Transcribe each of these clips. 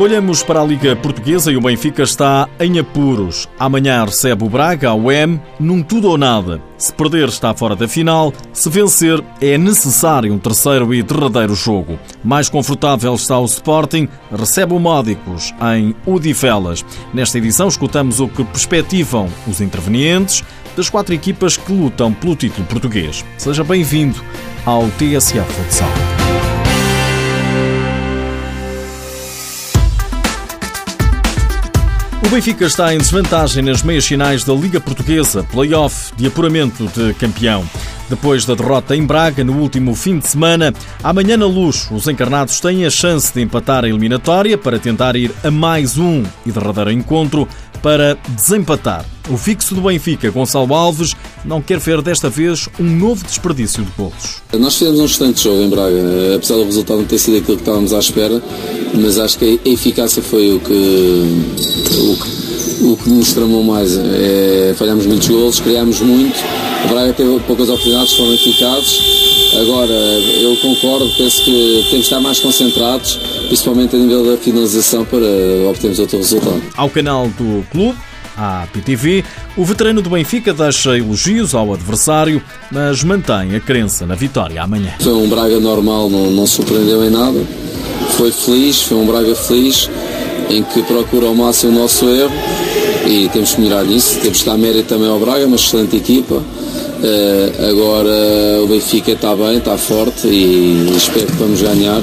Olhamos para a Liga Portuguesa e o Benfica está em apuros. Amanhã recebe o Braga ao M num tudo ou nada. Se perder, está fora da final. Se vencer, é necessário um terceiro e derradeiro jogo. Mais confortável está o Sporting, recebe o Módicos em Udifelas. Nesta edição, escutamos o que perspectivam os intervenientes das quatro equipas que lutam pelo título português. Seja bem-vindo ao TSF Futsal. Benfica está em desvantagem nas meias finais da Liga Portuguesa, play-off de apuramento de campeão. Depois da derrota em Braga no último fim de semana, amanhã na luz, os encarnados têm a chance de empatar a eliminatória para tentar ir a mais um e derradeiro encontro para desempatar. O fixo do Benfica, Gonçalo Alves, não quer ver desta vez um novo desperdício de golos. Nós fizemos um excelente jogo em Braga, apesar do resultado não ter sido aquilo que estávamos à espera, mas acho que a eficácia foi o que, o que, o que nos tramou mais. É, falhámos muitos golos, criámos muito, a Braga teve poucas oportunidades, foram eficazes. Agora, eu concordo, penso que temos de estar mais concentrados, principalmente a nível da finalização, para obtermos outro resultado. Ao canal do clube, à PTV, o veterano do Benfica deixa elogios ao adversário, mas mantém a crença na vitória amanhã. Foi um Braga normal, não, não surpreendeu em nada. Foi feliz, foi um Braga feliz, em que procura ao máximo o nosso erro e temos que melhorar nisso. Temos que dar mérito também ao Braga, uma excelente equipa. Uh, agora o Benfica está bem, está forte e espero que vamos ganhar.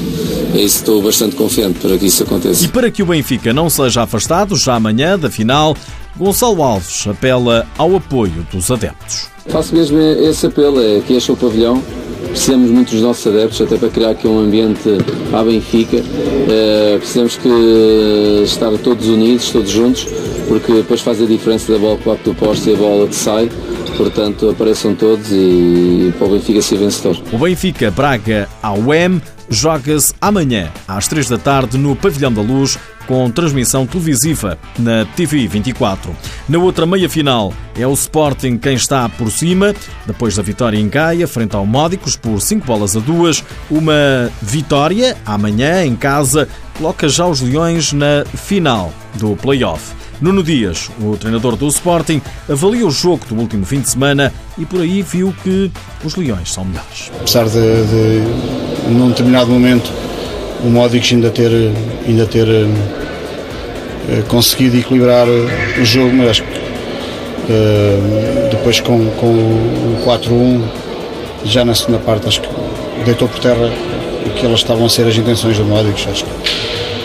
É isso, estou bastante confiante para que isso aconteça. E para que o Benfica não seja afastado já amanhã da final, Gonçalo Alves apela ao apoio dos adeptos. Faço mesmo esse apelo, é que este é o pavilhão. Precisamos muito dos nossos adeptos, até para criar aqui um ambiente à Benfica. Uh, precisamos que estar todos unidos, todos juntos, porque depois faz a diferença da bola que bate do poste e a bola que sai. Portanto, apareçam todos e para o Benfica ser vencedor. O Benfica Braga ao M joga-se amanhã às 3 da tarde no Pavilhão da Luz com transmissão televisiva na TV 24. Na outra meia final é o Sporting quem está por cima, depois da vitória em Gaia, frente ao Módicos por 5 bolas a 2. Uma vitória amanhã em casa coloca já os Leões na final do play-off. Nuno Dias, o treinador do Sporting, avalia o jogo do último fim de semana e por aí viu que os Leões são melhores. Apesar de, de num determinado momento, o Módicos ainda ter, ainda ter uh, conseguido equilibrar o jogo, mas acho que uh, depois com, com o 4-1, já na segunda parte, acho que deitou por terra o que elas estavam a ser as intenções do Módicos. Acho que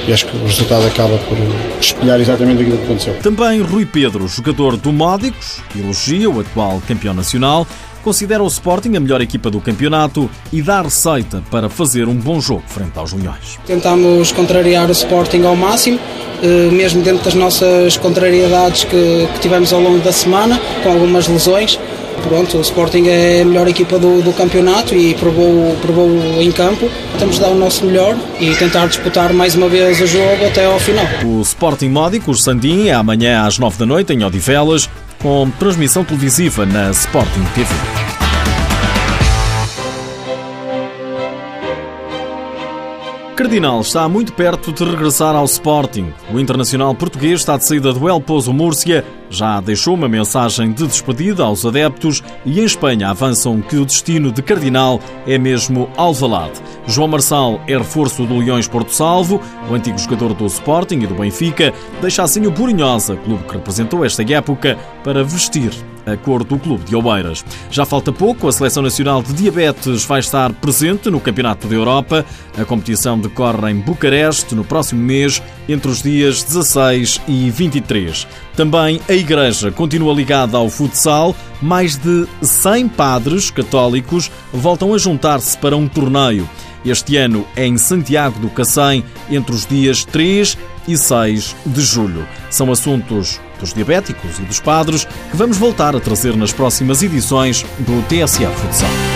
e acho que o resultado acaba por espelhar exatamente aquilo que aconteceu. Também Rui Pedro, jogador do Módicos, elogia o atual campeão nacional, considera o Sporting a melhor equipa do campeonato e dá receita para fazer um bom jogo frente aos Leões. Tentamos contrariar o Sporting ao máximo, eh, mesmo dentro das nossas contrariedades que, que tivemos ao longo da semana, com algumas lesões pronto, o Sporting é a melhor equipa do, do campeonato e provou, provou em campo. Temos de dar o nosso melhor e tentar disputar mais uma vez o jogo até ao final. O Sporting Módico, o Sandim, é amanhã às 9 da noite em Odivelas, com transmissão televisiva na Sporting TV. Cardinal está muito perto de regressar ao Sporting. O internacional português está de saída do El Pozo Múrcia, já deixou uma mensagem de despedida aos adeptos e em Espanha avançam que o destino de Cardinal é mesmo Alvalade. João Marçal é reforço do Leões Porto Salvo, o antigo jogador do Sporting e do Benfica, deixa assim o Burinhosa, clube que representou esta época, para vestir a cor do Clube de Oeiras. Já falta pouco, a Seleção Nacional de Diabetes vai estar presente no Campeonato da Europa. A competição decorre em Bucareste no próximo mês, entre os dias 16 e 23. Também a Igreja continua ligada ao futsal. Mais de 100 padres católicos voltam a juntar-se para um torneio. Este ano é em Santiago do Cacém, entre os dias 3 e 6 de julho. São assuntos dos diabéticos e dos padres que vamos voltar a trazer nas próximas edições do TSF Futsal.